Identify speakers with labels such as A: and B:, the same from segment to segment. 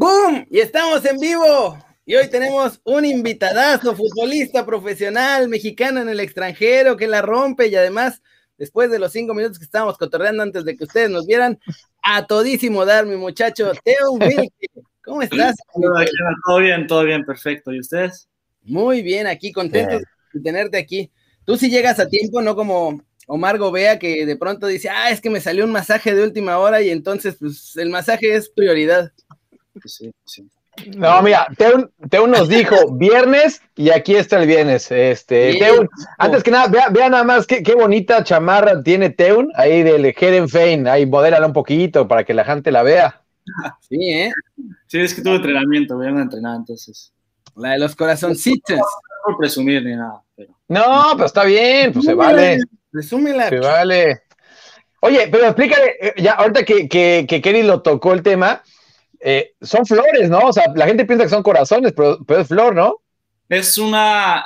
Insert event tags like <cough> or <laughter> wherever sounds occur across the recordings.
A: ¡Boom! Y estamos en vivo. Y hoy tenemos un invitadazo, futbolista profesional mexicano en el extranjero que la rompe y además, después de los cinco minutos que estábamos cotorreando antes de que ustedes nos vieran, a todísimo dar, mi muchacho, Teo Wilke. ¿Cómo estás?
B: Todo bien, todo bien, perfecto. ¿Y ustedes?
A: Muy bien, aquí contentos de tenerte aquí. Tú sí llegas a tiempo, no como Omar Gobea que de pronto dice, ah, es que me salió un masaje de última hora y entonces pues el masaje es prioridad.
B: Sí, sí.
C: No, mira, Teun, nos dijo <laughs> viernes y aquí está el viernes. Este, Teun, antes que nada, vea, nada más qué, bonita chamarra tiene Teun ahí del Heren Fein. Ahí modélala un poquito para que la gente la vea. <laughs>
A: Sí, ¿eh?
B: Sí, es que tuve entrenamiento, voy a entrenar entonces.
A: La de los corazoncitos. No
B: por presumir ni nada. Pero...
C: No, pero está bien, pues se vale.
A: Resúmela.
C: Se vale. Oye, pero explícale, eh, ya ahorita que, que, que Kenny lo tocó el tema, eh, son flores, ¿no? O sea, la gente piensa que son corazones, pero, es flor, ¿no?
B: Es una.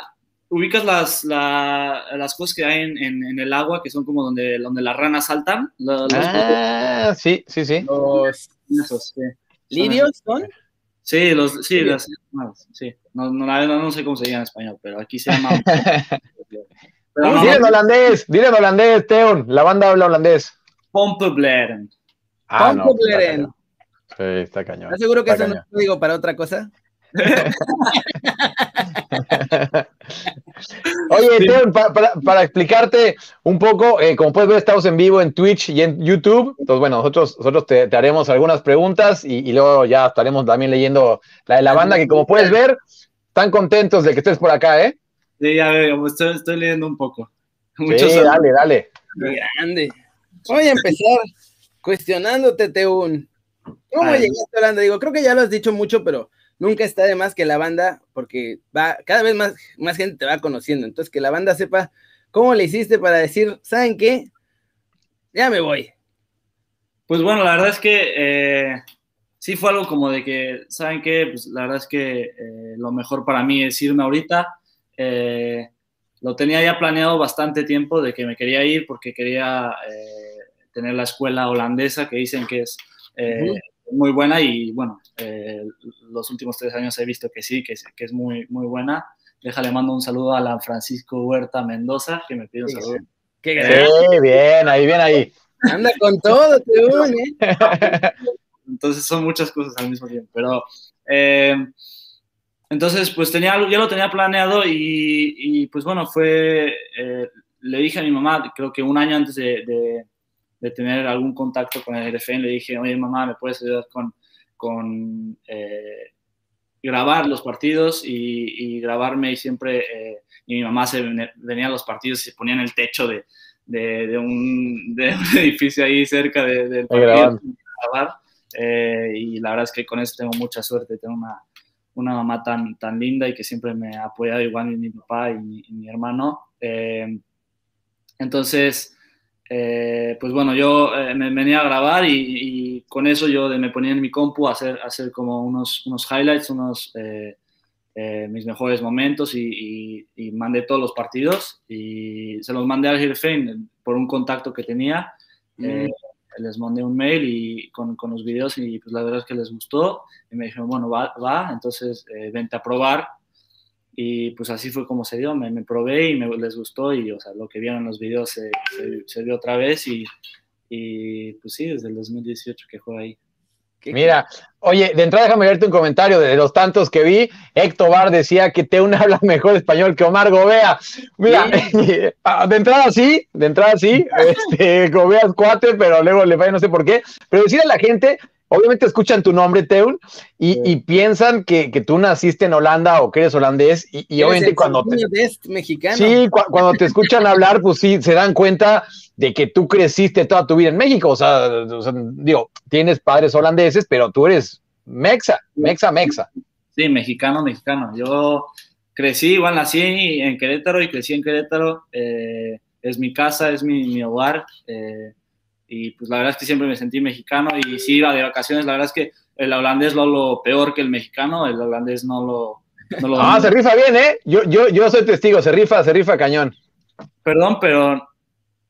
B: Ubicas las, las cosas que hay en, el agua, que son como donde, donde las ranas saltan.
C: ah, sí, sí, sí.
A: Los. ¿Lirios son?
B: Sí, los, sí, las, sí. No, no, no, sé cómo se llama en español, pero aquí se llama. <laughs>
C: dile en holandés, dile en holandés, Teon. La banda habla holandés.
B: Pompebleren.
C: Ah, Pompebleren. Sí, está cañón.
A: ¿Estás seguro que eso no te digo para otra cosa? <laughs>
C: Oye, para, explicarte un poco, eh, como puedes ver, estamos en vivo en Twitch y en YouTube. Entonces, bueno, nosotros, nosotros te, haremos algunas preguntas y, luego ya estaremos también leyendo la de la banda, que como puedes ver, están contentos de que estés por acá, ¿eh?
B: Sí, ya veo, estoy, estoy leyendo un poco. <laughs>
C: sí, dale, dale.
A: grande. Voy a empezar cuestionándote, Teun. ¿Cómo llegaste a Holanda? Digo, creo que ya lo has dicho mucho, pero nunca está de más que la banda, porque va, cada vez más, más gente te va conociendo. Entonces, que la banda sepa cómo le hiciste para decir, ¿saben qué? Ya me voy.
B: Pues bueno, la verdad es que eh, sí fue algo como de que, ¿saben qué? Pues la verdad es que eh, lo mejor para mí es irme ahorita. Eh, lo tenía ya planeado bastante tiempo de que me quería ir porque quería tener la escuela holandesa que dicen que es eh, muy buena y bueno, eh, los últimos tres años he visto que sí, que, que es muy, muy buena. Déjale, mando un saludo a la Francisco Huerta Mendoza, que me pide un saludo.
C: Qué sí, bien, ahí, bien ahí.
A: Anda con todo, te une. <laughs>
B: Entonces son muchas cosas al mismo tiempo, pero... Eh, entonces, pues tenía, ya lo tenía planeado y, y pues bueno, fue, le dije a mi mamá, creo que un año antes de, de tener algún contacto con el RFN, le dije, oye mamá, ¿me puedes ayudar con, con eh, grabar los partidos y, grabarme? Y siempre, eh, y mi mamá se venía a los partidos y se ponía en el techo de, de, un, de un, <laughs> edificio ahí cerca del partido grabar. Eh, y la verdad es que con eso tengo mucha suerte, tengo una, una mamá tan, tan linda y que siempre me ha apoyado igual mi, mi papá y mi, y mi hermano. entonces, eh, pues bueno, yo eh, me venía a grabar y, con eso yo me ponía en mi compu a hacer, hacer como unos, unos highlights, unos eh, mis mejores momentos y, mandé todos los partidos y se los mandé al jefe por un contacto que tenía. Mm. les mandé un mail y con, con, los videos y pues la verdad es que les gustó y me dijeron, bueno, va, va entonces vente a probar y pues así fue como se dio, me, me probé y me, les gustó y o sea, lo que vieron en los videos se, se, dio otra vez y, y, pues sí, desde el 2018 que fue ahí.
C: Mira, oye, de entrada déjame verte un comentario de los tantos que vi. Héctor Bar decía que Teun <laughs> habla mejor español que Omar Gobea. Mira, <laughs> ah, de entrada sí, de entrada sí, <laughs> este, Gobea es cuate, pero luego le falla no sé por qué. Pero decirle a la gente obviamente escuchan tu nombre, Teun, y, piensan que, tú naciste en Holanda o que eres holandés, y, obviamente cuando te,
A: mexicano.
C: Sí, cuando te escuchan hablar, pues sí, se dan cuenta de que tú creciste toda tu vida en México, o sea, digo, tienes padres holandeses, pero tú eres mexa, mexa, mexa.
B: Sí, mexicano, mexicano. Yo crecí, igual nací en Querétaro y crecí en Querétaro, eh, es mi casa, es mi, hogar. Eh, y pues la verdad es que siempre me sentí mexicano y si iba de vacaciones, la verdad es que el holandés lo, lo peor que el mexicano, el holandés no lo... No lo
C: ah, se rifa bien, ¿eh? Yo, yo, yo soy testigo, se rifa, se rifa cañón.
B: Perdón, pero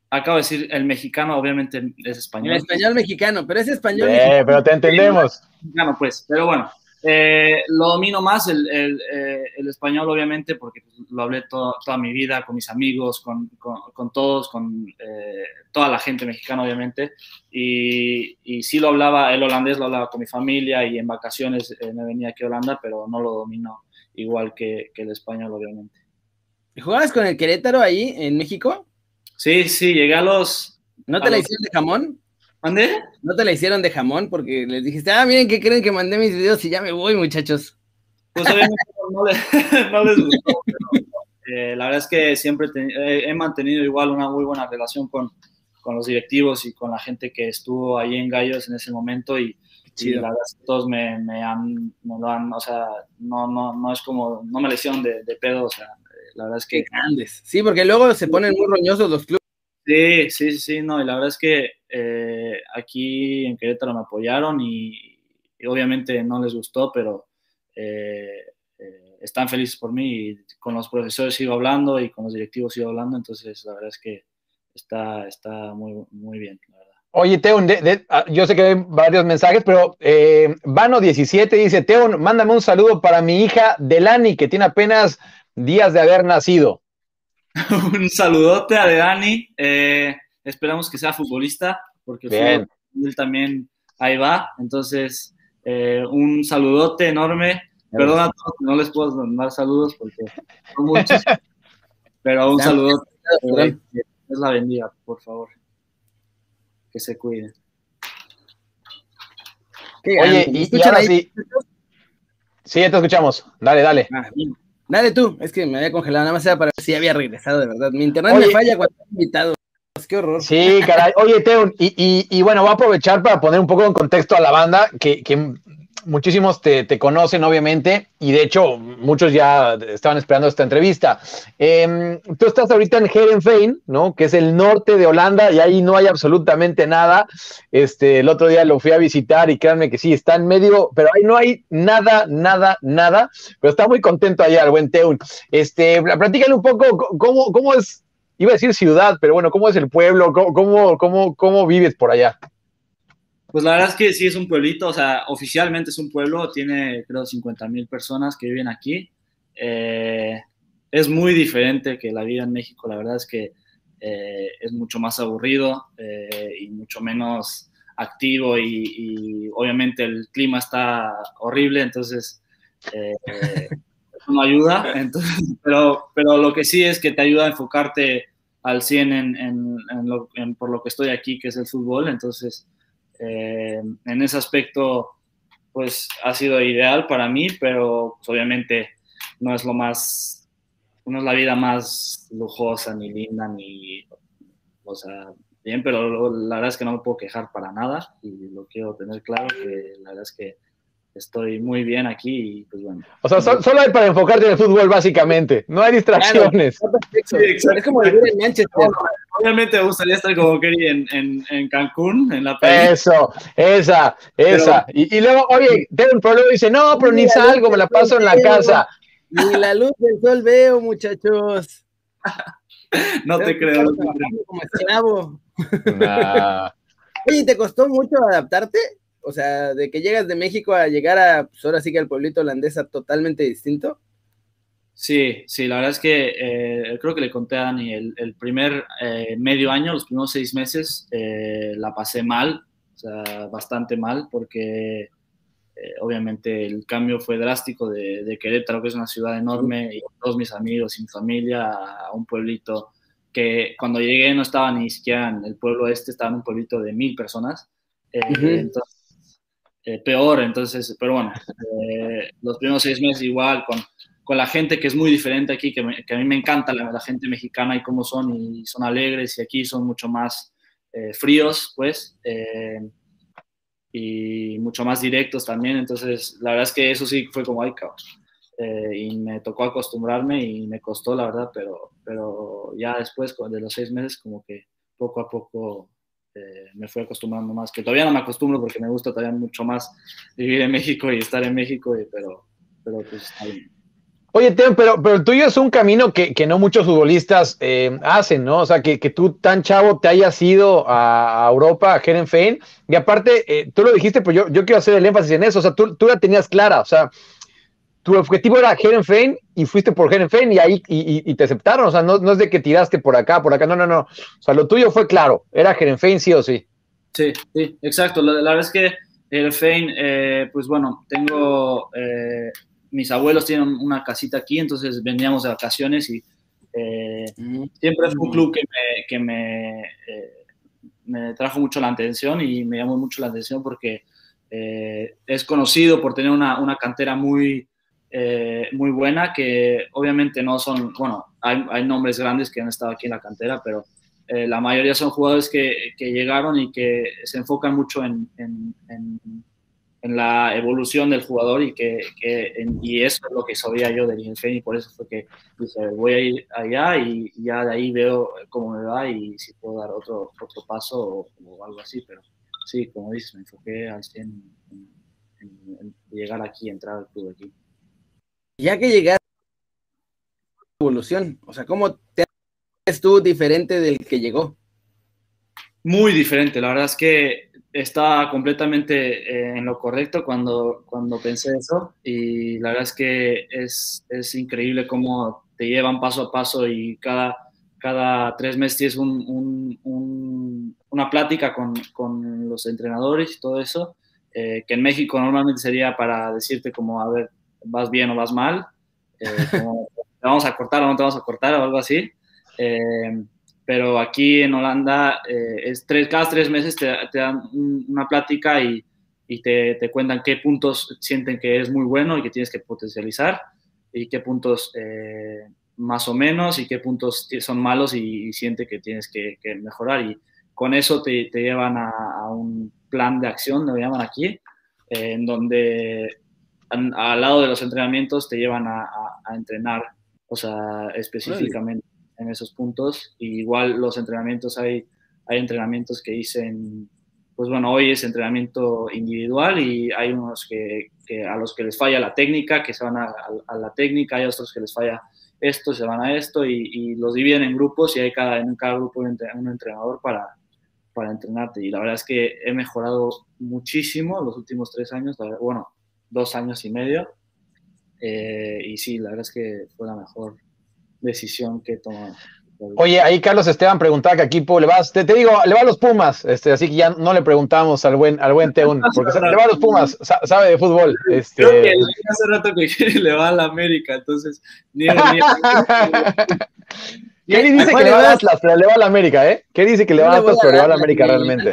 B: acabo de decir, el mexicano obviamente es español.
A: El español mexicano, pero es español.
C: Eh, pero te entendemos.
B: Mexicano, pues, pero bueno, eh, lo domino más el, el, eh, el, español, obviamente, porque lo hablé to toda mi vida con mis amigos, con, con, con todos, con eh, toda la gente mexicana, obviamente. Y, y, sí lo hablaba, el holandés lo hablaba con mi familia y en vacaciones me venía aquí a Holanda, pero no lo domino igual que, que el español, obviamente.
A: ¿Y jugabas con el Querétaro ahí en México?
B: Sí, sí, llegué a los.
A: ¿No te
B: a
A: la
B: los...
A: hicieron de jamón?
B: ¿Mandé?
A: ¿No te la hicieron de jamón? Porque les dijiste, ah, miren que creen que mandé mis videos y ya me voy, muchachos.
B: Pues obviamente <laughs> no, les, no les gustó, pero eh, la verdad es que siempre te, eh, he mantenido igual una muy buena relación con, con, los directivos y con la gente que estuvo ahí en Gallos en ese momento y, y la verdad es que todos me, me, han, me lo han, o sea, no, no, no es como, no me lesionan de, de pedo, o sea, la verdad es que...
A: Grandes. Sí, porque luego se ponen muy roñosos los clubes.
B: Sí, sí, sí, no, y la verdad es que eh, aquí en Querétaro me apoyaron y, y, obviamente no les gustó, pero eh, eh, están felices por mí y con los profesores sigo hablando y con los directivos sigo hablando, entonces la verdad es que está, está muy, muy bien, la verdad.
C: Oye, Teun, de, de, ah, yo sé que hay varios mensajes, pero eh, Vano17 dice, Teun, mándame un saludo para mi hija Delani, que tiene apenas días de haber nacido. <laughs>
B: un saludote a Dani. Eh, esperamos que sea futbolista, porque
C: Bien.
B: él también ahí va. Entonces, eh, un saludote enorme. Perdón a todos que no les puedo mandar saludos porque son muchos. <laughs> pero un saludote. Dios la bendiga, por favor. Que se cuide.
C: Oye, y, y ahora sí. Sí, te escuchamos. Dale, dale.
A: Ah, Dale tú, es que me había congelado, nada más era para ver si había regresado, de verdad. Mi internet Oye, me falla cuando he invitado. Qué horror.
C: Sí, caray. Oye, Teo, y, bueno, voy a aprovechar para poner un poco en contexto a la banda, que, muchísimos te, conocen, obviamente, y de hecho, muchos ya estaban esperando esta entrevista. Eh, tú estás ahorita en Herenveen, ¿no? Que es el norte de Holanda, y ahí no hay absolutamente nada. Este, el otro día lo fui a visitar, y créanme que sí, está en medio, pero ahí no hay nada, nada, nada. Pero está muy contento allá el buen Teun. Este, platícale un poco cómo, cómo es, iba a decir ciudad, pero bueno, cómo es el pueblo, cómo, cómo, cómo vives por allá.
B: Pues la verdad es que sí es un pueblito, o sea, oficialmente es un pueblo, tiene creo 50 mil personas que viven aquí. Eh, es muy diferente que la vida en México, la verdad es que eh, es mucho más aburrido eh, y mucho menos activo y, y, obviamente el clima está horrible, entonces no ayuda, <laughs> entonces, pero, pero lo que sí es que te ayuda a enfocarte al 100 en, en, en por lo que estoy aquí, que es el fútbol, entonces eh, en ese aspecto, pues ha sido ideal para mí, pero pues, obviamente no es lo más, no es la vida más lujosa, ni linda, ni, o sea, bien, pero la verdad es que no me puedo quejar para nada y lo quiero tener claro, que la verdad es que estoy muy bien aquí y pues bueno.
C: O sea, so, solo hay para enfocarte en el fútbol básicamente, no hay distracciones.
B: Claro, sí, es como vivir en Manchester. Obviamente me gustaría estar como Kerry en, en, en, Cancún, en la
C: playa. Eso, esa, esa. Pero, y, y, luego, oye, un problema dice, no, pero ni salgo, me la paso en la casa.
A: Ni la luz del sol veo, muchachos. <laughs>
B: no te creo. No te creo.
A: Como esclavo. Nah. <laughs> Oye, ¿te costó mucho adaptarte? O sea, de que llegas de México a llegar a, pues ahora sí que al pueblito holandesa totalmente distinto.
B: Sí, sí, la verdad es que eh, creo que le conté a Dani, el, el primer eh, medio año, los primeros seis meses, eh, la pasé mal, o sea, bastante mal, porque eh, obviamente el cambio fue drástico de, de, Querétaro, que es una ciudad enorme, y todos mis amigos y mi familia, a un pueblito que cuando llegué no estaba ni siquiera en el pueblo este, estaba en un pueblito de mil personas. Uh -huh. Entonces, peor, entonces, pero bueno, los primeros seis meses igual, con con la gente que es muy diferente aquí, que, me, que a mí me encanta la, la, gente mexicana y cómo son, y son alegres, y aquí son mucho más eh, fríos, pues, eh, y mucho más directos también, entonces la verdad es que eso sí fue como, ay, cabrón. Eh, y me tocó acostumbrarme y me costó, la verdad, pero, pero ya después de los seis meses, como que poco a poco eh, me fui acostumbrando más, que todavía no me acostumbro porque me gusta todavía mucho más vivir en México y estar en México, pero, pero pues está bien.
C: Oye, Teo, pero, pero el tuyo es un camino que, que no muchos futbolistas eh, hacen, ¿no? O sea, que, que, tú tan chavo te hayas ido a, Europa, a Herenfein, y aparte, eh, tú lo dijiste, pero yo, yo quiero hacer el énfasis en eso, o sea, tú, tú la tenías clara, o sea, tu objetivo era Herenfein y fuiste por Herenfein y ahí y, y, te aceptaron, o sea, no, no, es de que tiraste por acá, por acá, no, no, no, o sea, lo tuyo fue claro, era Herenfein sí o sí.
B: Sí, sí, exacto, la, la verdad es que Herenfein, eh, pues bueno, tengo eh, mis abuelos tienen una casita aquí, entonces veníamos de vacaciones y eh, mm. siempre fue un club que me, que me, eh, me, trajo mucho la atención y me llamó mucho la atención porque eh, es conocido por tener una, una cantera muy, eh, muy buena, que obviamente no son, bueno, hay, hay, nombres grandes que han estado aquí en la cantera, pero eh, la mayoría son jugadores que, que, llegaron y que se enfocan mucho en, en, en en la evolución del jugador y que, que y eso es lo que sabía yo del Ingenio y por eso fue que dije, voy a ir allá y, ya de ahí veo cómo me va y si puedo dar otro, otro paso o, o algo así, pero sí, como dices, me enfoqué al 100 en, en, en, llegar aquí, entrar al club aquí.
A: Ya que llegaste evolución, o sea, ¿cómo te haces tú diferente del que llegó?
B: Muy diferente, la verdad es que estaba completamente eh, en lo correcto cuando, cuando pensé eso y la verdad es que es, es increíble cómo te llevan paso a paso y cada, cada tres meses tienes un, un, un, una plática con, con, los entrenadores y todo eso, eh, que en México normalmente sería para decirte como, a ver, vas bien o vas mal, eh, <laughs> te vamos a cortar o no te vamos a cortar o algo así. Eh, pero aquí en Holanda eh, es tres, cada tres meses te, dan una plática y, y te, te, cuentan qué puntos sienten que es muy bueno y que tienes que potencializar y qué puntos más o menos y qué puntos son malos y, y siente que tienes que, mejorar y con eso te, te llevan a, un plan de acción, lo llaman aquí, en donde al, al, lado de los entrenamientos te llevan a, a entrenar, o sea, específicamente en esos puntos. Y igual los entrenamientos, hay, hay entrenamientos que dicen, pues bueno, hoy es entrenamiento individual y hay unos que, que a los que les falla la técnica, que se van a, a, a, la técnica, hay otros que les falla esto, se van a esto y, y los dividen en grupos y hay cada, en cada grupo un entrenador para, para entrenarte. Y la verdad es que he mejorado muchísimo los últimos tres años, bueno, dos años y medio. Eh, y sí, la verdad es que fue la mejor decisión que toma.
C: Oye, ahí Carlos Esteban preguntaba que equipo le vas. Te, te, digo, le va a los Pumas, este, así que ya no le preguntamos al buen, al buen Teun, <laughs> porque le va a los Pumas, sabe de fútbol. Este...
B: Creo que hace rato que <laughs> le va a la América, entonces ni, ni, <laughs>
C: Kelly dice que le va a Atlas, pero le va a la América, ¿eh? ¿Qué dice que le va a Atlas, pero le va a la América realmente?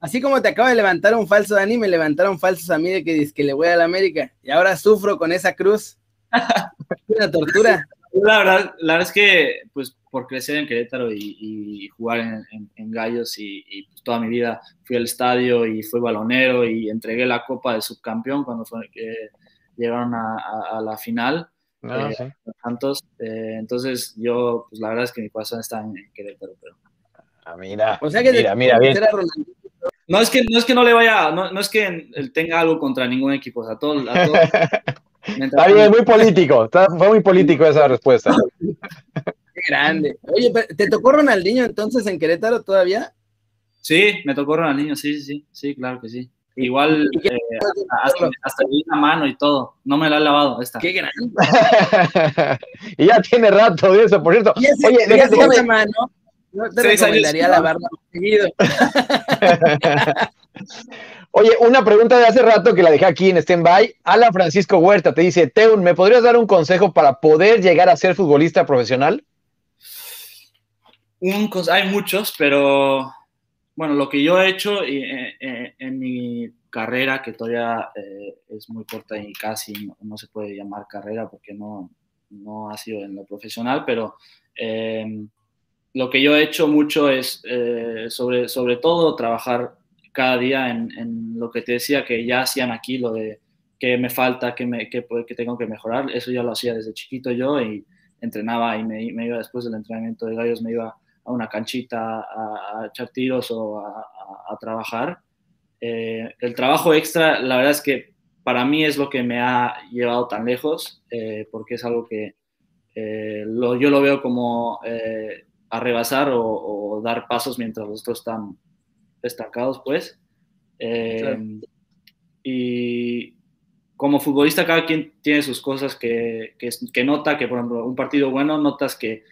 A: Así como te acaba de levantar un falso Dani, me levantaron falsos a mí de que dice que le voy a la América. Y ahora sufro con esa cruz. <laughs> Una tortura.
B: La verdad, la verdad es que, pues, por crecer en Querétaro y, y jugar en, en, en Gallos y, y pues, toda mi vida fui al estadio y fui balonero y entregué la copa de subcampeón cuando fue que llegaron a, a, a la final. Ah, eh, sí. Santos. Eh, entonces, yo, pues, la verdad es que mi corazón está en, Querétaro, pero.
C: Ah, mira, o sea que mira, mira, bien.
B: No es que no es que no le vaya, no, no es que él tenga algo contra ningún equipo, o sea, a todos, a todos
C: Está bien, muy político. Está, fue muy político esa respuesta. <laughs>
A: Qué grande. Oye, ¿te tocó Ronaldinho entonces en Querétaro todavía?
B: Sí, me tocó Ronaldinho, sí, sí, sí, sí, claro que sí. Igual eh, hasta, hasta di la mano y todo. No me la he lavado esta.
A: Qué grande. <laughs>
C: y ya tiene rato de eso, por cierto.
A: Oye, déjate que mano. No te Seis recomendaría lavarla seguido. <laughs>
C: Oye, una pregunta de hace rato que la dejé aquí en stand-by. Ala Francisco Huerta te dice, Teun, ¿me podrías dar un consejo para poder llegar a ser futbolista profesional?
B: Un, hay muchos, pero bueno, lo que yo he hecho en, en, en mi carrera, que todavía eh, es muy corta y casi no, no, se puede llamar carrera porque no, no ha sido en lo profesional, pero eh, lo que yo he hecho mucho es eh, sobre, sobre todo trabajar cada día en, en, lo que te decía que ya hacían aquí, lo de que me falta, que, me, que tengo que mejorar. Eso ya lo hacía desde chiquito yo y entrenaba y me, me iba después del entrenamiento de gallos, me iba a una canchita a, a echar tiros o a, a, trabajar. Eh, el trabajo extra, la verdad es que para mí es lo que me ha llevado tan lejos, eh, porque es algo que lo, yo lo veo como a rebasar o, dar pasos mientras los otros están destacados, pues. Y como futbolista cada quien tiene sus cosas que, que, nota, que por ejemplo un partido bueno notas que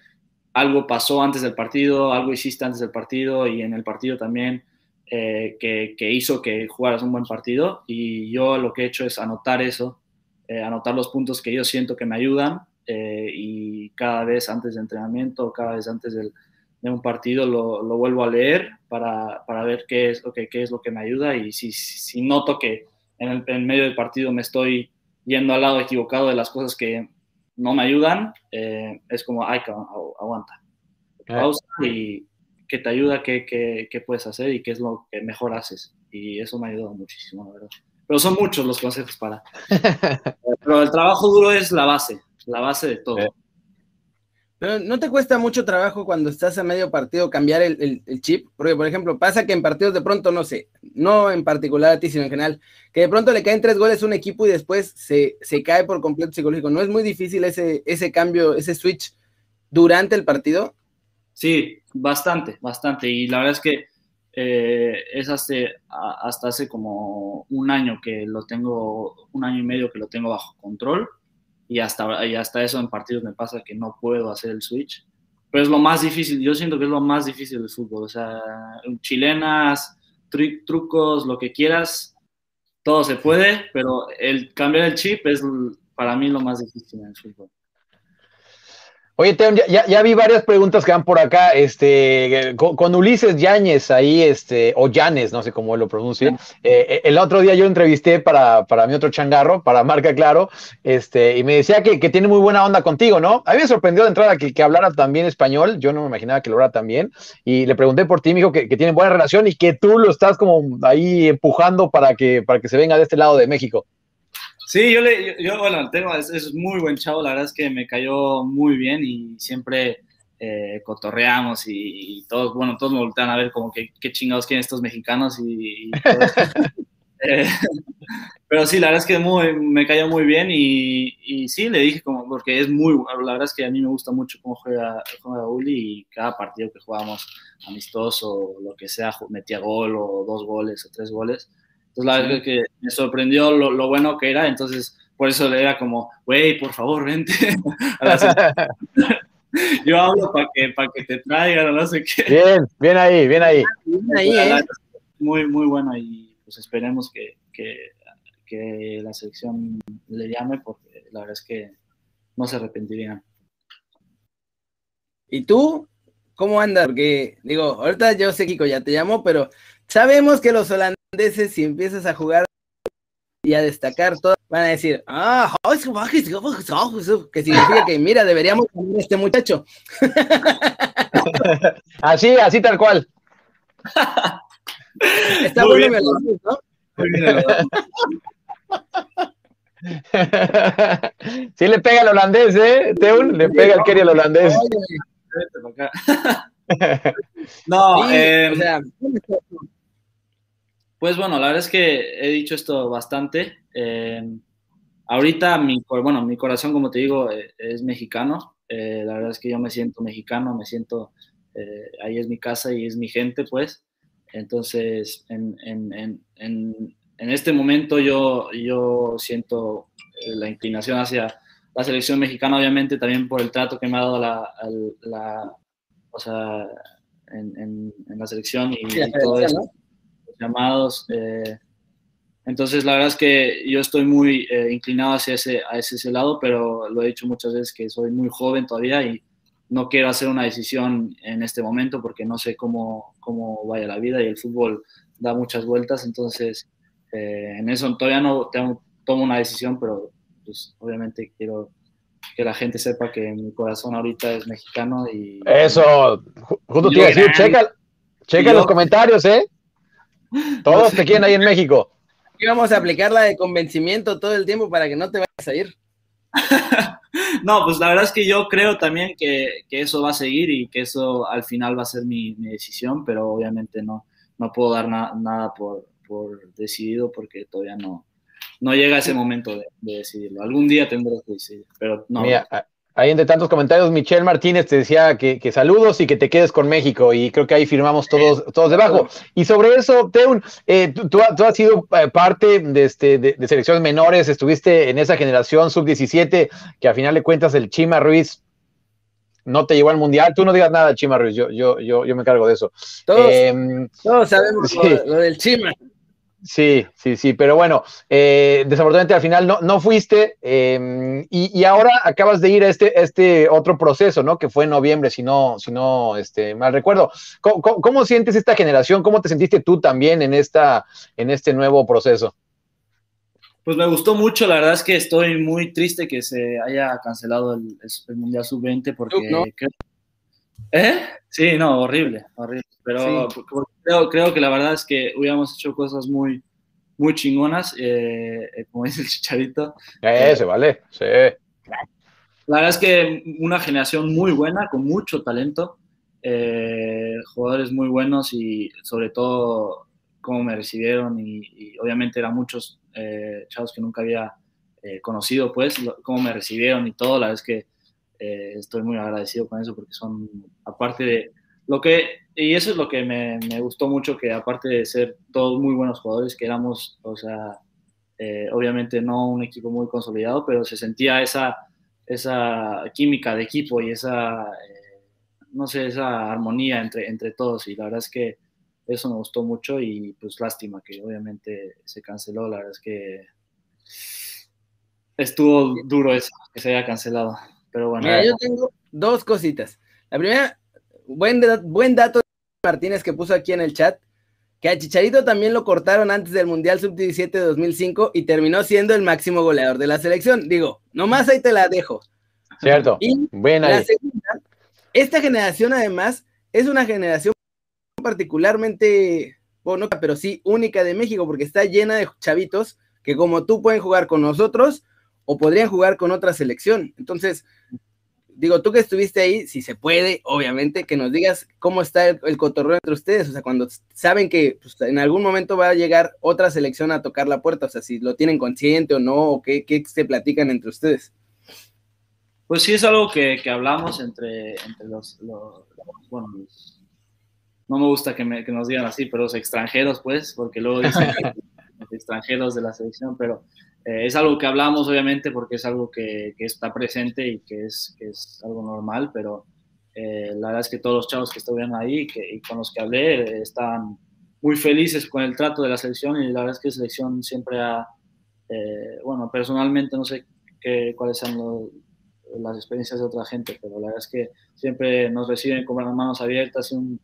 B: algo pasó antes del partido, algo hiciste antes del partido y en el partido también eh, que, hizo que jugaras un buen partido. Y yo lo que he hecho es anotar eso, eh, anotar los puntos que yo siento que me ayudan eh, y cada vez antes de entrenamiento, cada vez antes de un partido lo, vuelvo a leer para, para ver qué es, que, qué es lo que me ayuda. Y si, si noto que en, el, medio del partido me estoy yendo al lado equivocado de las cosas que no me ayudan, eh, es como, ay, aguanta. Pausa y qué te ayuda, qué, qué, qué, puedes hacer y qué es lo que mejor haces. Y eso me ha ayudado muchísimo, la verdad. Pero son muchos los consejos para. <laughs> Pero el trabajo duro es la base, la base de todo.
A: ¿No te cuesta mucho trabajo cuando estás a medio partido cambiar el, chip? Porque, por ejemplo, pasa que en partidos de pronto, no sé, no en particular a ti, sino en general, que de pronto le caen tres goles a un equipo y después se, cae por completo psicológico. ¿No es muy difícil ese, ese cambio, ese switch durante el partido?
B: Sí, bastante, bastante. Y la verdad es que eh, es hasta hace como un año que lo tengo, un año y medio que lo tengo bajo control y hasta, y hasta eso en partidos me pasa que no puedo hacer el switch. Pero es lo más difícil, yo siento que es lo más difícil del fútbol. O sea, chilenas, trucos, lo que quieras, todo se puede, pero el cambiar el chip es para mí lo más difícil en el fútbol.
C: Oye, Teo, ya, vi varias preguntas que van por acá, este, con, Ulises Yáñez ahí, este, o Llanes, no sé cómo lo pronuncie. Eh, eh, el otro día yo entrevisté para, para mi otro changarro, para Marca Claro, este, y me decía que, tiene muy buena onda contigo, ¿no? A mí me sorprendió de entrada que, que hablara también español, yo no me imaginaba que lo hablara también, y le pregunté por ti, me dijo que, que tienen buena relación y que tú lo estás como ahí empujando para que, para que se venga de este lado de México.
B: Sí, yo, le, yo, bueno, el tema es, muy buen chavo, la verdad es que me cayó muy bien y siempre eh, cotorreamos y, todos, bueno, todos me voltean a ver como que qué chingados quieren estos mexicanos y, <laughs> eh, pero sí, la verdad es que muy, me cayó muy bien y, y, sí, le dije como, porque es muy, la verdad es que a mí me gusta mucho cómo juega, juega Uli y cada partido que jugamos amistoso o lo que sea, metía gol o dos goles o tres goles entonces, la verdad es que me sorprendió lo, bueno que era, entonces por eso era como, güey, por favor, vente. <laughs> <laughs> Yo hablo para que, para que te traigan, no sé qué.
C: Bien, bien ahí, bien ahí. Bien ahí
B: ¿eh? Muy, muy bueno y pues esperemos que, que, que, la selección le llame porque la verdad es que no se arrepentirían.
A: ¿Y tú? ¿Cómo andas? Porque, digo, ahorita yo sé, Kiko, ya te llamo, pero sabemos que los holandeses si empiezas a jugar y a destacar todo, van a decir, ah, que significa que, mira, deberíamos poner a este muchacho.
C: así, así tal cual. Está Muy bien, ¿no? sí le pega al holandés, ¿eh? Teun le pega al Kerry al holandés.
B: no, eh, o sea, pues bueno, la verdad es que he dicho esto bastante. Eh, ahorita, mi, bueno, mi corazón, como te digo, eh, es mexicano. Eh, la verdad es que yo me siento mexicano, me siento, ahí es mi casa y es mi gente, pues. Entonces, en, en, en, en este momento yo, yo siento la inclinación hacia la selección mexicana, obviamente también por el trato que me ha dado la, la o sea, en, la selección y, todo eso llamados. Eh, entonces, la verdad es que yo estoy muy eh, inclinado hacia ese, a ese, lado, pero lo he dicho muchas veces que soy muy joven todavía y no quiero hacer una decisión en este momento porque no sé cómo, cómo vaya la vida y el fútbol da muchas vueltas. Entonces, eh, en eso todavía no tengo, tomo una decisión, pero pues, obviamente quiero que la gente sepa que mi corazón ahorita es mexicano y...
C: Eso, justo te iba a decir, checa, checa los comentarios, ¿eh? Todos <laughs> te quieren ahí en México.
A: Y vamos a aplicar la de convencimiento todo el tiempo para que no te vayas a ir. <laughs>
B: no, pues la verdad es que yo creo también que, eso va a seguir y que eso al final va a ser mi, decisión, pero obviamente no, no puedo dar nada por, por, decidido porque todavía no, no llega ese momento de, decidirlo. Algún día tendré que decidir, pero no.
C: Ahí entre tantos comentarios, Michelle Martínez te decía que, saludos y que te quedes con México, y creo que ahí firmamos todos, todos debajo. Y sobre eso, Teun, eh, tú, has sido eh, parte de, este, de, selecciones menores, estuviste en esa generación sub-17, que a final de cuentas el Chima Ruiz no te llevó al mundial. Tú no digas nada, Chima Ruiz, yo, yo, yo, yo me encargo de eso.
A: Todos, em, sabemos <laughs> lo, del Chima.
C: Sí, sí, sí, pero bueno, eh, desafortunadamente al final no, no fuiste em, y, ahora acabas de ir a este, este otro proceso, ¿no? Que fue en noviembre, si no, si no este, mal recuerdo. ¿Cómo, sientes esta generación? ¿Cómo te sentiste tú también en, esta, en este nuevo proceso?
B: Pues me gustó mucho, la verdad es que estoy muy triste que se haya cancelado el, Mundial Sub-20 porque... ¿Eh? Sí, no, horrible, horrible. Pero creo, creo, que la verdad es que hubiéramos hecho cosas muy, muy chingonas, eh, eh, como <laughs> dice el chicharito.
C: Ese, vale, sí.
B: La verdad es que una generación muy buena, con mucho talento, eh, jugadores muy buenos y sobre todo cómo me recibieron y, obviamente eran muchos chavos que nunca había conocido, pues, cómo me recibieron y todo, la verdad es que estoy muy agradecido con eso porque son, aparte de lo que, y eso es lo que me, me, gustó mucho, que aparte de ser todos muy buenos jugadores, que éramos, o sea, eh, obviamente no un equipo muy consolidado, pero se sentía esa, esa química de equipo y esa, eh, no sé, esa armonía entre, entre todos. Y la verdad es que eso me gustó mucho y pues lástima que obviamente se canceló. La verdad es que estuvo duro eso, que se haya cancelado. Pero bueno.
A: yo tengo dos cositas. La primera, buen, buen dato Martínez que puso aquí en el chat, que a Chicharito también lo cortaron antes del Mundial Sub-17 de 2005 y terminó siendo el máximo goleador de la selección. Digo, nomás ahí te la dejo.
C: Cierto.
A: Y la segunda, esta generación además es una generación particularmente, bueno, pero sí única de México porque está llena de chavitos que como tú pueden jugar con nosotros o podrían jugar con otra selección. Entonces, digo, tú que estuviste ahí, si se puede, obviamente, que nos digas cómo está el, cotorreo entre ustedes, o sea, cuando saben que pues, en algún momento va a llegar otra selección a tocar la puerta, o sea, si lo tienen consciente o no, o qué, se platican entre ustedes.
B: Pues sí, es algo que, hablamos entre, los, bueno, no me gusta que, me, que, nos digan así, pero los extranjeros, pues, porque luego dicen <laughs> los extranjeros de la selección, pero eh, es algo que hablamos, obviamente, porque es algo que, que está presente y que es, es algo normal, pero eh, la verdad es que todos los chavos que estuvieron ahí que, y con los que hablé eh, están muy felices con el trato de la selección y la verdad es que la selección siempre ha, bueno, personalmente no sé qué, cuáles son las experiencias de otra gente, pero la verdad es que siempre nos reciben con las manos abiertas y un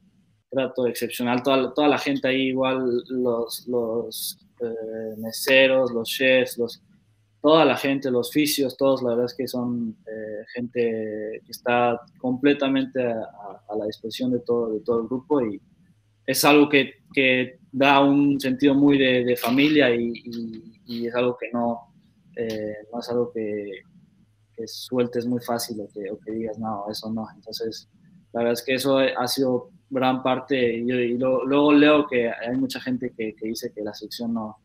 B: trato excepcional. Toda, toda la gente ahí, igual los, los eh, meseros, los chefs, los, toda la gente, los fisios, todos, la verdad es que son eh, gente que está completamente a, la disposición de todo, de todo el grupo y es algo que, que da un sentido muy de, familia y, y, es algo que no, eh, no es algo que, que, sueltes muy fácil o que, o que digas, no, eso no. Entonces, la verdad es que eso ha sido gran parte, y, luego leo que hay mucha gente que, dice que la selección no,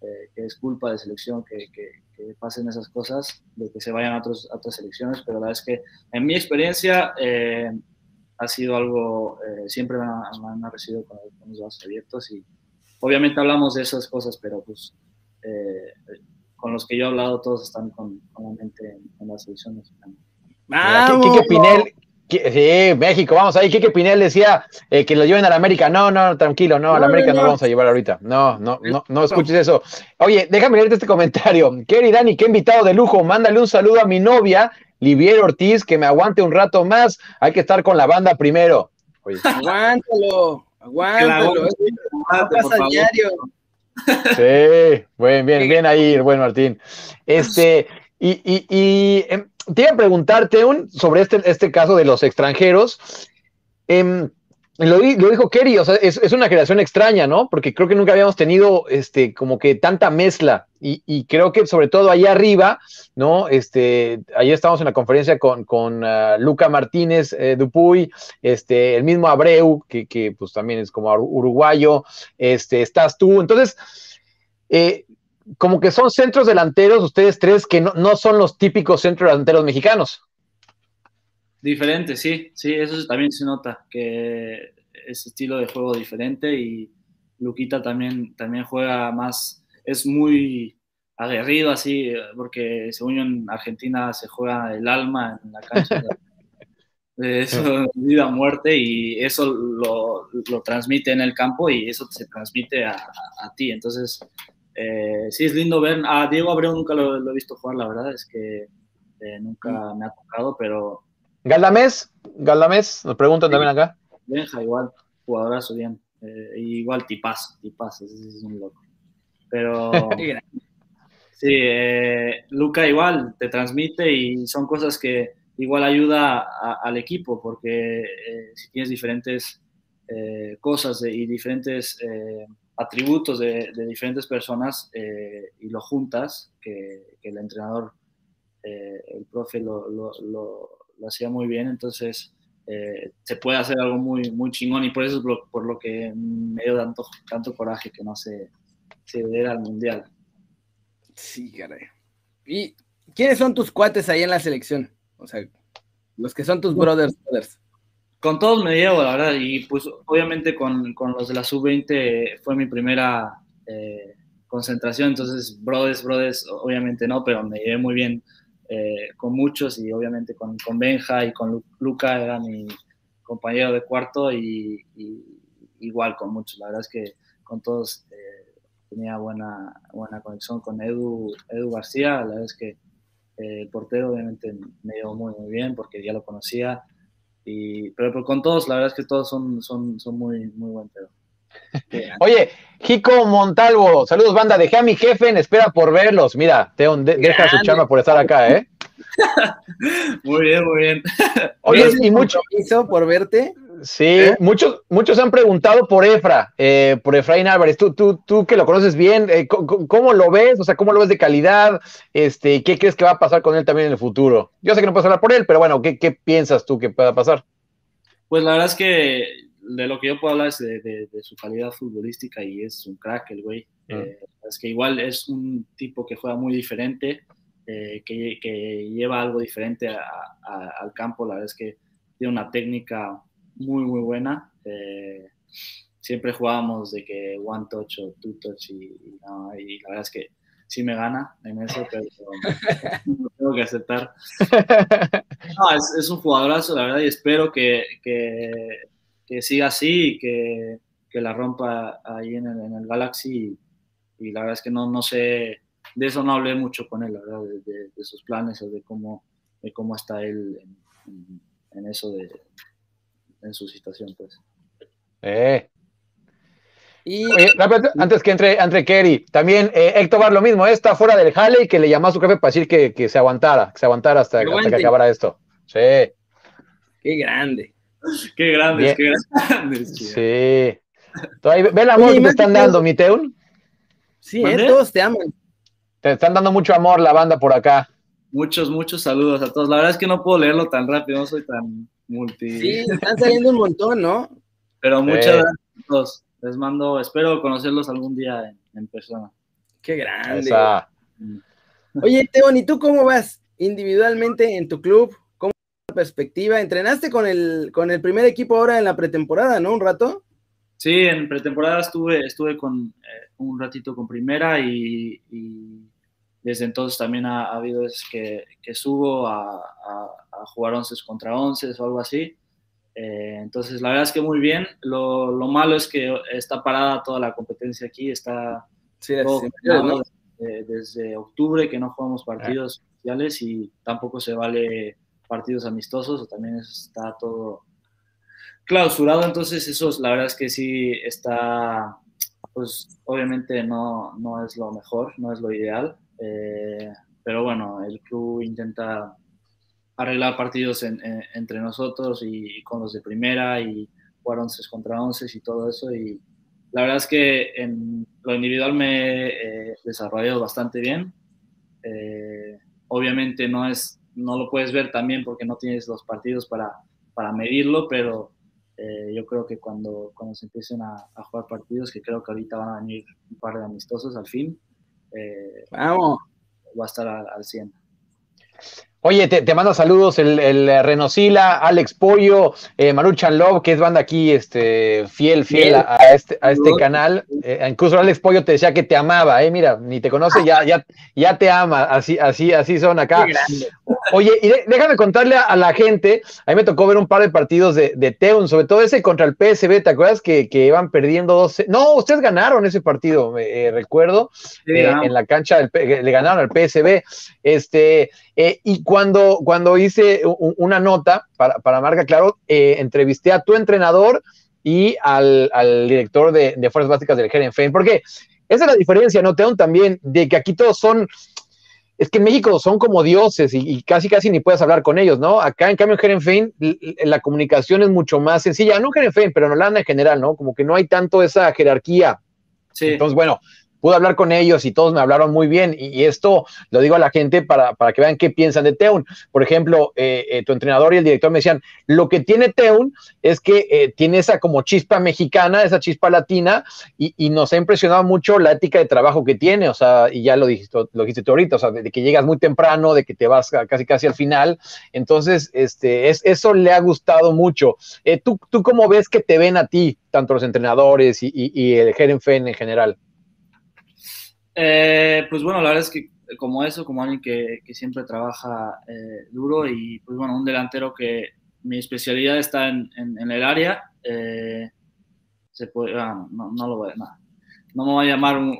B: eh, que es culpa de selección que, que, pasen esas cosas, de que se vayan a, otros, otras selecciones, pero la verdad es que en mi experiencia eh, ha sido algo, eh, siempre me, han recibido con, los brazos abiertos y obviamente hablamos de esas cosas, pero pues con los que yo he hablado todos están con, la mente en, la selección mexicana.
C: Pinel, Sí, México, vamos ahí. Kike Pinel decía eh, que lo lleven a la América. No, no, tranquilo, no, a la América no, lo vamos a llevar ahorita. No, no, no, no escuches eso. Oye, déjame leerte este comentario. <laughs> Kerry Dani, qué invitado de lujo. Mándale un saludo a mi novia, Livier Ortiz, que me aguante un rato más. Hay que estar con la banda primero. <laughs>
A: Aguántalo, aguántalo. pasa diario.
C: Sí, bien, bien, bien ahí, el buen Martín. Este, y, y, y em, te iba a preguntarte un, sobre este, este caso de los extranjeros. Em, Lo, dijo Kerry, o sea, es, una generación extraña, ¿no? Porque creo que nunca habíamos tenido este, como que tanta mezcla. Y, creo que sobre todo allá arriba, ¿no? Este, ayer estábamos en la conferencia con, con ah, Luca Martínez eh, Dupuy, este, el mismo Abreu, que, que, pues también es como uruguayo, este, estás tú. Entonces, eh, como que son centros delanteros, ustedes tres, que no, no son los típicos centros delanteros mexicanos.
B: Diferente, sí, sí, eso también se nota, que es estilo de juego diferente y Luquita también, también juega más, es muy aguerrido así, porque según yo en Argentina se juega el alma en la cancha. <laughs> de eso, vida a muerte, y eso lo, lo, transmite en el campo y eso se transmite a, a, ti. Entonces, eh, sí es lindo ver. A Diego Abreu nunca lo, he visto jugar, la verdad, es que eh, nunca me ha tocado, pero
C: Galdamés, Galdamés, nos preguntan también acá.
B: Benja, igual, jugadorazo bien. Eh, igual tipazo, tipazo, ese es un loco. Pero <laughs> sí, eh, Luca igual te transmite y son cosas que igual ayuda al equipo porque eh, si tienes diferentes cosas y diferentes atributos de, diferentes personas y lo juntas, que, el entrenador, el profe lo lo hacía muy bien, entonces eh, se puede hacer algo muy, muy chingón y por eso es por lo que me dio tanto, tanto coraje que no se, se diera al mundial.
A: Sí, caray. ¿Y quiénes son tus cuates ahí en la selección? O sea, los que son tus brothers.
B: Con todos me llevo, la verdad, y pues obviamente con, con los de la sub-20 fue mi primera eh, concentración, entonces brothers, brothers, obviamente no, pero me llevé muy bien eh, con muchos y obviamente con, con, Benja y con Luca era mi compañero de cuarto y, igual con muchos. La verdad es que con todos eh, tenía buena, buena conexión con Edu, Edu García. La verdad es que el portero obviamente me llevó muy, muy bien porque ya lo conocía. Y, pero, con todos, la verdad es que todos son, son, son muy, muy buen pedo. <laughs>
C: Oye, Jico Montalvo, saludos banda, dejé a mi jefe en espera por verlos. Mira, Teo, deja su chama por estar acá, ¿eh? <laughs>
B: muy bien, muy bien.
A: Oye, y mucho hizo por verte.
C: Sí, ¿Eh? muchos, muchos han preguntado por Efra, eh, por Efraín Álvarez. Tú, tú, tú que lo conoces bien, eh, ¿cómo, lo ves? O sea, ¿cómo lo ves de calidad? Este, ¿Qué crees que va a pasar con él también en el futuro? Yo sé que no puedes hablar por él, pero bueno, ¿qué, qué piensas tú que pueda pasar?
B: Pues la verdad es que de lo que yo puedo hablar es de, su calidad futbolística y es un crack el güey. Ah. Eh, es que igual es un tipo que juega muy diferente, eh, que, que, lleva algo diferente al campo. La verdad es que tiene una técnica muy, muy buena. Eh, siempre jugábamos de que one touch o two touch y, y, la verdad es que sí me gana en eso, pero <laughs> no tengo que aceptar. No, es, es, un jugadorazo, la verdad, y espero que, que que siga así y que, que la rompa ahí en el, en el Galaxy. Y, la verdad es que no, no sé, de eso no hablé mucho con él, la verdad, de, de, sus planes o de cómo, de cómo está él en, en, eso de en su situación, pues.
C: Eh. Y antes que entre, entre Kerry, también eh, Héctor Bar lo mismo, está fuera del jale y que le llamó a su jefe para decir que, que se aguantara, que se aguantara hasta, hasta que acabara esto. Sí.
A: Qué grande.
B: qué grandes, qué grandes.
C: Sí. ve el amor que te están dando, mi Teun.
A: Sí, eh, todos te aman.
C: Te están dando mucho amor la banda por acá.
B: Muchos, muchos saludos a todos. La verdad es que no puedo leerlo tan rápido, no soy tan multi.
A: Sí, están saliendo un montón, ¿no?
B: Pero muchas gracias a todos. Les mando, espero conocerlos algún día en, persona.
A: Qué grande. Oye, Teon, ¿y tú cómo vas individualmente en tu club? perspectiva, entrenaste con el, con el primer equipo ahora en la pretemporada, ¿no? Un rato.
B: Sí, en pretemporada estuve, estuve con eh, un ratito con primera y, desde entonces también ha, habido veces que, que subo a, a, jugar 11 contra 11 o algo así. Eh, entonces, la verdad es que muy bien. Lo, lo, malo es que está parada toda la competencia aquí, está desde, octubre que no jugamos partidos oficiales y tampoco se vale partidos amistosos también está todo clausurado, entonces eso la verdad es que sí está, pues obviamente no, no es lo mejor, no es lo ideal, eh, pero bueno, el club intenta arreglar partidos entre nosotros y, con los de primera y jugar 11 contra 11 y todo eso. Y la verdad es que en lo individual me he desarrollado bastante bien. Eh, obviamente no, es, no lo puedes ver también porque no tienes los partidos para, para medirlo, pero eh, yo creo que cuando, cuando se empiecen a, jugar partidos, que creo que ahorita van a venir un par de amistosos al fin, eh,
A: Vamos.
B: va a estar al, al 100.
C: Oye, te, te manda saludos el, el Renosila, Alex Pollo, eh, Manu Chanlov, que es banda aquí, este, fiel, fiel a, a este, a este canal. Eh, incluso Alex Pollo te decía que te amaba, eh, mira, ni te conoce, ya, ya, ya te ama, así, así, así son acá. Oye, y de- déjame contarle a, a la gente, a mí me tocó ver un par de partidos de, de Teun, sobre todo ese contra el PSB, ¿te acuerdas que, que iban perdiendo 12? No, ustedes ganaron ese partido, eh, recuerdo, eh, en la cancha del, le ganaron al PSB, este, eh, y cuando, cuando hice u- una nota para, para Marca Claro, eh, entrevisté a tu entrenador y al, al director de, de Fuerzas Básicas del Herenfein, porque esa es la diferencia, ¿no, Teun? También, de que aquí todos son, es que en México son como dioses y, y casi casi ni puedes hablar con ellos, ¿no? Acá en cambio en l- la comunicación es mucho más sencilla, no en Herenfein, pero en Holanda en general, ¿no? Como que no hay tanto esa jerarquía
B: Sí,
C: entonces, bueno, pude hablar con ellos y todos me hablaron muy bien. Y, esto lo digo a la gente para, para que vean qué piensan de Teun. Por ejemplo, eh, eh, tu entrenador y el director me decían, lo que tiene Teun es que eh, tiene esa como chispa mexicana, esa chispa latina, y, y nos ha impresionado mucho la ética de trabajo que tiene. O sea, y ya lo dijiste, lo dijiste tú ahorita, o sea, de, que llegas muy temprano, de que te vas casi casi al final. Entonces, este, es, eso le ha gustado mucho. Eh, ¿tú, ¿Tú cómo ves que te ven a ti, tanto los entrenadores y, y, el Herenfen en general?
B: Eh, pues bueno, la verdad es que como eso, como alguien que, que siempre trabaja eh, duro y pues bueno, un delantero que mi especialidad está en, en, en el área, eh, se puede, ah, no, no lo voy a, no, no me voy a llamar un,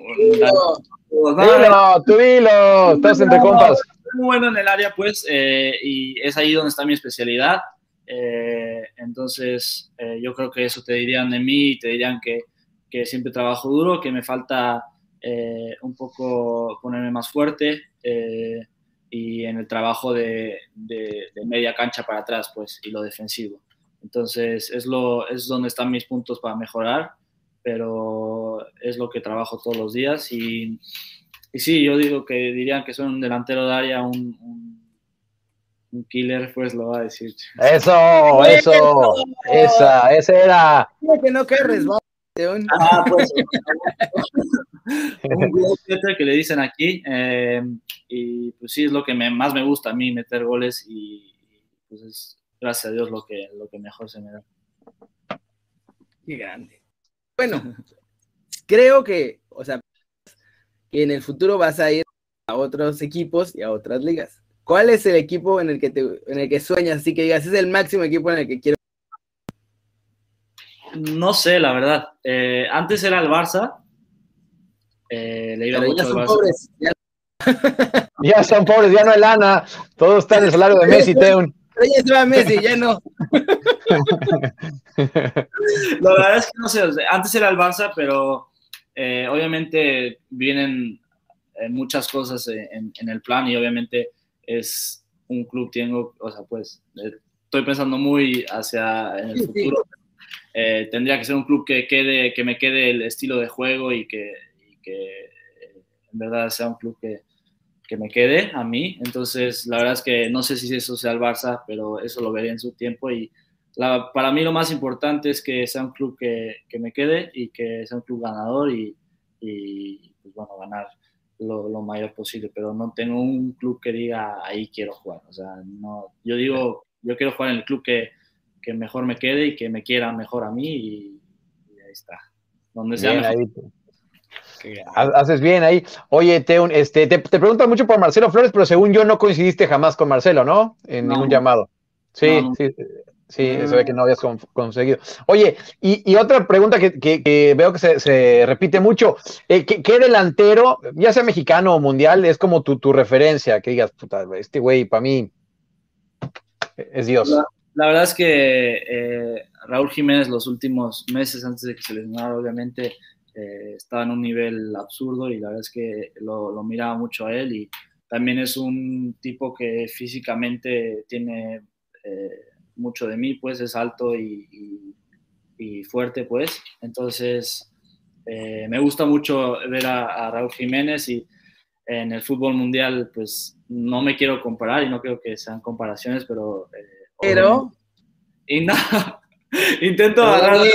C: Dilo, tú dilo, estás entre compas.
B: muy bueno en el área, pues, eh, y es ahí donde está mi especialidad. Eh, entonces, eh, yo creo que eso te dirían de mí te dirían que, que siempre trabajo duro, que me falta eh, un poco ponerme más fuerte eh, y en el trabajo de, de, de media cancha para atrás, pues, y lo defensivo. Entonces, es, lo, es donde están mis puntos para mejorar, pero es lo que trabajo todos los días y, y sí, yo digo que dirían que soy un delantero de área, un, un, un killer, pues lo va a decir.
C: Eso, eso, esa, esa era.
A: Que no que resbala, Teun.
B: Ah, pues. <laughs> un goal getter que le dicen aquí. eh, y pues sí, es lo que me, más me gusta a mí, meter goles y, y, pues es gracias a Dios lo que, lo que mejor se me da.
A: Qué grande. Bueno, <laughs> creo que, o sea, que en el futuro vas a ir a otros equipos y a otras ligas. ¿Cuál es el equipo en el que te, en el que sueñas? Así que digas, es el máximo equipo en el que quiero.
B: No sé, la verdad. Eh, antes era el Barça. Eh, le iba
A: Pero
B: mucho
A: ya
B: al
A: son
B: Barça.
A: pobres. ya- <laughs>
C: Ya son pobres, ya no hay lana, todo está en el salario de <laughs> Messi, Teun.
A: pero ya se va Messi, ya no. <laughs>
B: La verdad es que no sé, antes era el Barça, pero eh, obviamente vienen eh, muchas cosas en, en, el plan y obviamente es un club, tengo, o sea, pues eh, estoy pensando muy hacia en el
A: Sí, sí.
B: futuro. Eh, tendría que ser un club que, quede, que me quede el estilo de juego y que, que en verdad sea un club que, que me quede a mí. Entonces, la verdad es que no sé si eso sea el Barça, pero eso lo veré en su tiempo y la, para mí lo más importante es que sea un club que, que me quede y que sea un club ganador y, y pues bueno, ganar lo, lo, mayor posible, pero no tengo un club que diga ahí quiero jugar, o sea, no, yo digo, yo quiero jugar en el club que, que mejor me quede y que me quiera mejor a mí y, y ahí está, donde sea
C: Bien,
B: mejor.
C: ahí. Haces bien ahí. Oye, Teun, este, te, te preguntan mucho por Marcelo Flores, pero según yo no coincidiste jamás con Marcelo, ¿no? En
B: No.
C: ningún llamado. Sí,
B: No,
C: sí, sí, se ve que no habías con- conseguido. Oye, y, y otra pregunta que, que- que veo que se, se repite mucho, eh, ¿qué, qué delantero, ya sea mexicano o mundial, es como tu, tu referencia? Que digas, puta, este güey para mí es Dios.
B: La, la verdad es que eh, Raúl Jiménez los últimos meses antes de que se lesionara, obviamente, eh, estaba en un nivel absurdo y la verdad es que lo, lo, miraba mucho a él y también es un tipo que físicamente tiene eh, mucho de mí, pues es alto y, y, y fuerte, pues. Entonces, eh, me gusta mucho ver a, Raúl Jiménez y en el fútbol mundial, pues no me quiero comparar y no creo que sean comparaciones, pero...
A: Eh, pero...
B: Y nada, <laughs> intento agarrar...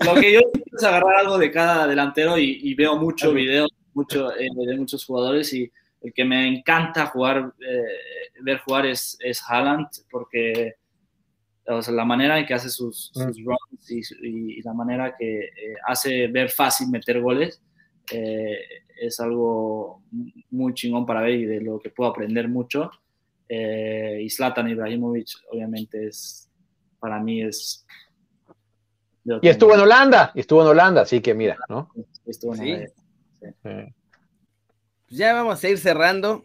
B: Lo que yo es agarrar algo de cada delantero y, veo mucho videos mucho, eh, de muchos jugadores y el que me encanta jugar, ver jugar es, es Haaland porque o sea, la manera en que hace sus, mm. runs y, la manera que eh, hace ver fácil meter goles eh, es algo muy chingón para ver y de lo que puedo aprender mucho. Eh, y Zlatan Ibrahimovic, obviamente, es para mí es.
C: Y estuvo en Holanda, y estuvo en Holanda, así que mira, ¿no?
A: Estuvo en pues ya vamos a ir cerrando.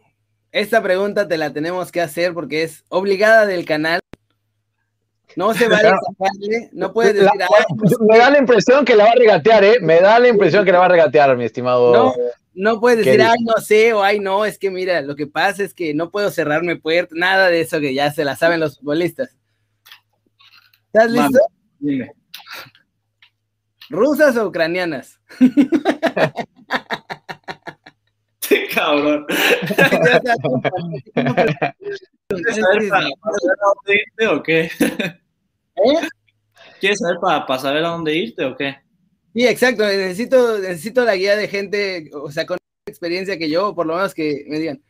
A: Esta pregunta te la tenemos que hacer porque es obligada del canal. No se vale <laughs> sacarle, no puedes decir.
C: me da la impresión que la va a regatear, ¿eh? Me da la impresión que la va a regatear, mi estimado.
A: No, no puedes decir, ay, no sé, o ay, no, es que mira, lo que pasa es que no puedo cerrarme puerta, nada de eso que ya se la saben los futbolistas. ¿Estás listo? Dime. ¿Rusas o ucranianas? <laughs>
B: Sí, cabrón. ¿Quieres saber para, dónde irte o qué? ¿Eh? ¿Quieres saber para, saber a dónde irte o qué?
A: Sí, exacto. Necesito, necesito la guía de gente, o sea, con experiencia que yo, por lo menos que me digan.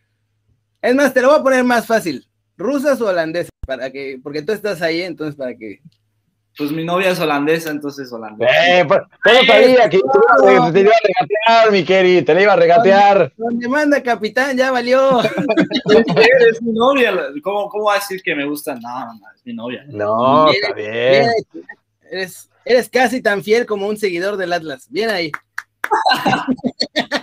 A: Es más, te lo voy a poner más fácil. ¿Rusas o holandesas? Para que, porque tú estás ahí, entonces para que
B: pues mi novia es holandesa, entonces holandesa.
C: Eh, pues, ¿cómo sabía que te, te iba a regatear, mi querido? Te la iba a regatear.
A: ¿Dónde manda, capitán? Ya valió. <laughs>
B: es mi novia. ¿Cómo, ¿Cómo va a decir que me gusta? No, no, es mi novia.
C: No, está bien.
A: eres, eres casi tan fiel como un seguidor del Atlas. Bien ahí. <laughs>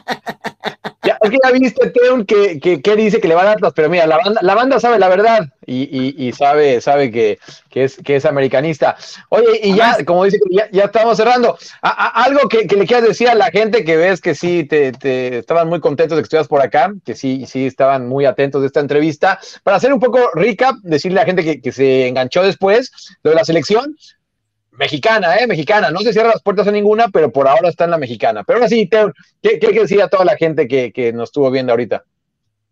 C: Es que ya viste, Teun, que, que, dice que le va a Atlas, pero mira, la banda, la banda sabe la verdad y, sabe, sabe que, es, que es americanista. Oye, y ya, como dice, ya, ya estamos cerrando. algo que, le quieras decir a la gente que ves que sí te, te, estaban muy contentos de que estuvieras por acá, que sí, sí estaban muy atentos de esta entrevista. Para hacer un poco recap, decirle a la gente que, que se enganchó después lo de la selección, Mexicana, ¿eh? Mexicana. No se cierra las puertas a ninguna, pero por ahora está en la mexicana. Pero ahora sí, Teo, ¿qué, qué decir a toda la gente que, nos estuvo viendo ahorita?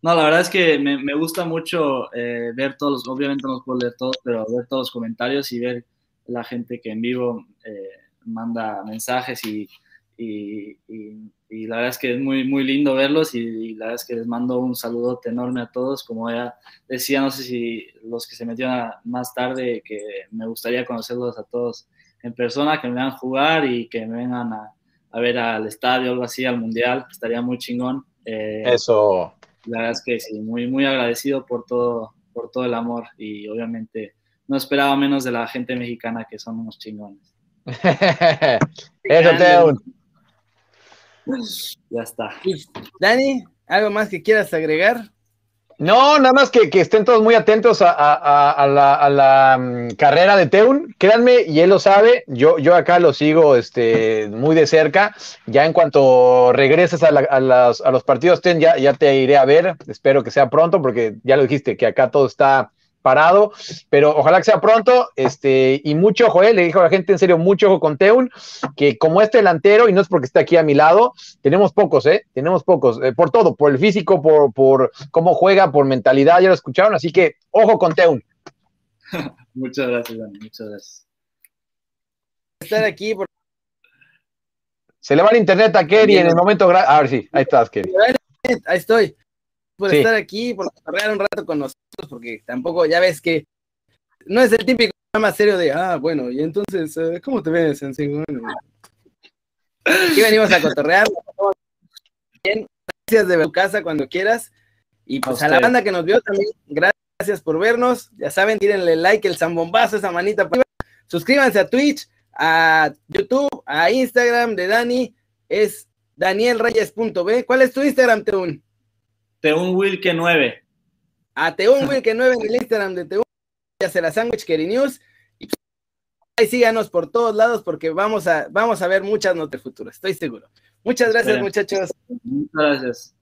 B: No, la verdad es que me, gusta mucho eh, ver todos obviamente no puedo leer todos, pero ver todos los comentarios y ver la gente que en vivo eh, manda mensajes y, y, la verdad es que es muy, muy lindo verlos y, la verdad es que les mando un saludote enorme a todos. Como ya decía, no sé si los que se metieron más tarde, que me gustaría conocerlos a todos en persona, que me vean jugar y que me vengan a, ver al estadio, algo así, al mundial, estaría muy chingón.
C: Eh, Eso.
B: La verdad es que sí, muy, muy agradecido por todo, por todo el amor y obviamente no esperaba menos de la gente mexicana que son unos chingones. <laughs>
C: Eso, Teo.
B: Ya está.
A: Dani, ¿algo más que quieras agregar?
C: No, nada más que, estén todos muy atentos a, la, mm, carrera de Teun. Créanme, y él lo sabe, yo, yo acá lo sigo este, muy de cerca. Ya en cuanto regreses a, los partidos, Ten, ya, ya te iré a ver. Espero que sea pronto, porque ya lo dijiste, que acá todo está parado, pero ojalá que sea pronto, este, y mucho ojo, eh, le dijo a la gente en serio, mucho ojo con Teun, que como este delantero, y no es porque esté aquí a mi lado, tenemos pocos, eh, tenemos pocos, eh, por todo, por el físico, por, por cómo juega, por mentalidad, ya lo escucharon, así que ojo con Teun. <laughs>
B: muchas gracias, Dani, muchas gracias.
A: Estar aquí
C: Se le va el internet a Kerry en el momento, a ver si, ahí estás, Kerry.
A: Ahí estoy por estar aquí, por correr un rato con nosotros, porque tampoco, ya ves que no es el típico más serio de, ah, bueno, y entonces, eh, ¿cómo te ves? En aquí venimos a cotorrear. Bien, gracias de ver tu casa cuando quieras. Y pues a, la banda que nos vio también, gracias por vernos. Ya saben, tírenle like, el zambombazo, esa manita. Suscríbanse a Twitch, a YouTube, a Instagram de Dani. Es danielreyes.b. ¿Cuál es tu Instagram, Teun?
B: Teun Wilke 9.
A: A Teun Wilke 9 en el Instagram de Teun. hace la Sandwich Kerry News. Y ahí síganos por todos lados porque vamos a, vamos a ver muchas notas futuras, estoy seguro. Muchas gracias, muchachos.
B: Muchas gracias.